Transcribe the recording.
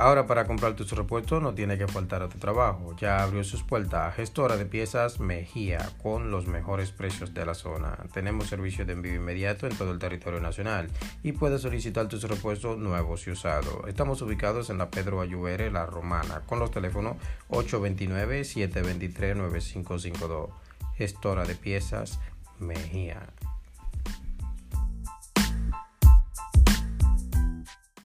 Ahora para comprar tus repuestos no tiene que faltar a tu trabajo. Ya abrió sus puertas Gestora de Piezas Mejía con los mejores precios de la zona. Tenemos servicio de envío inmediato en todo el territorio nacional y puedes solicitar tus repuestos nuevos y usados. Estamos ubicados en la Pedro Ayubere, La Romana, con los teléfonos 829-723-9552. Gestora de Piezas Mejía.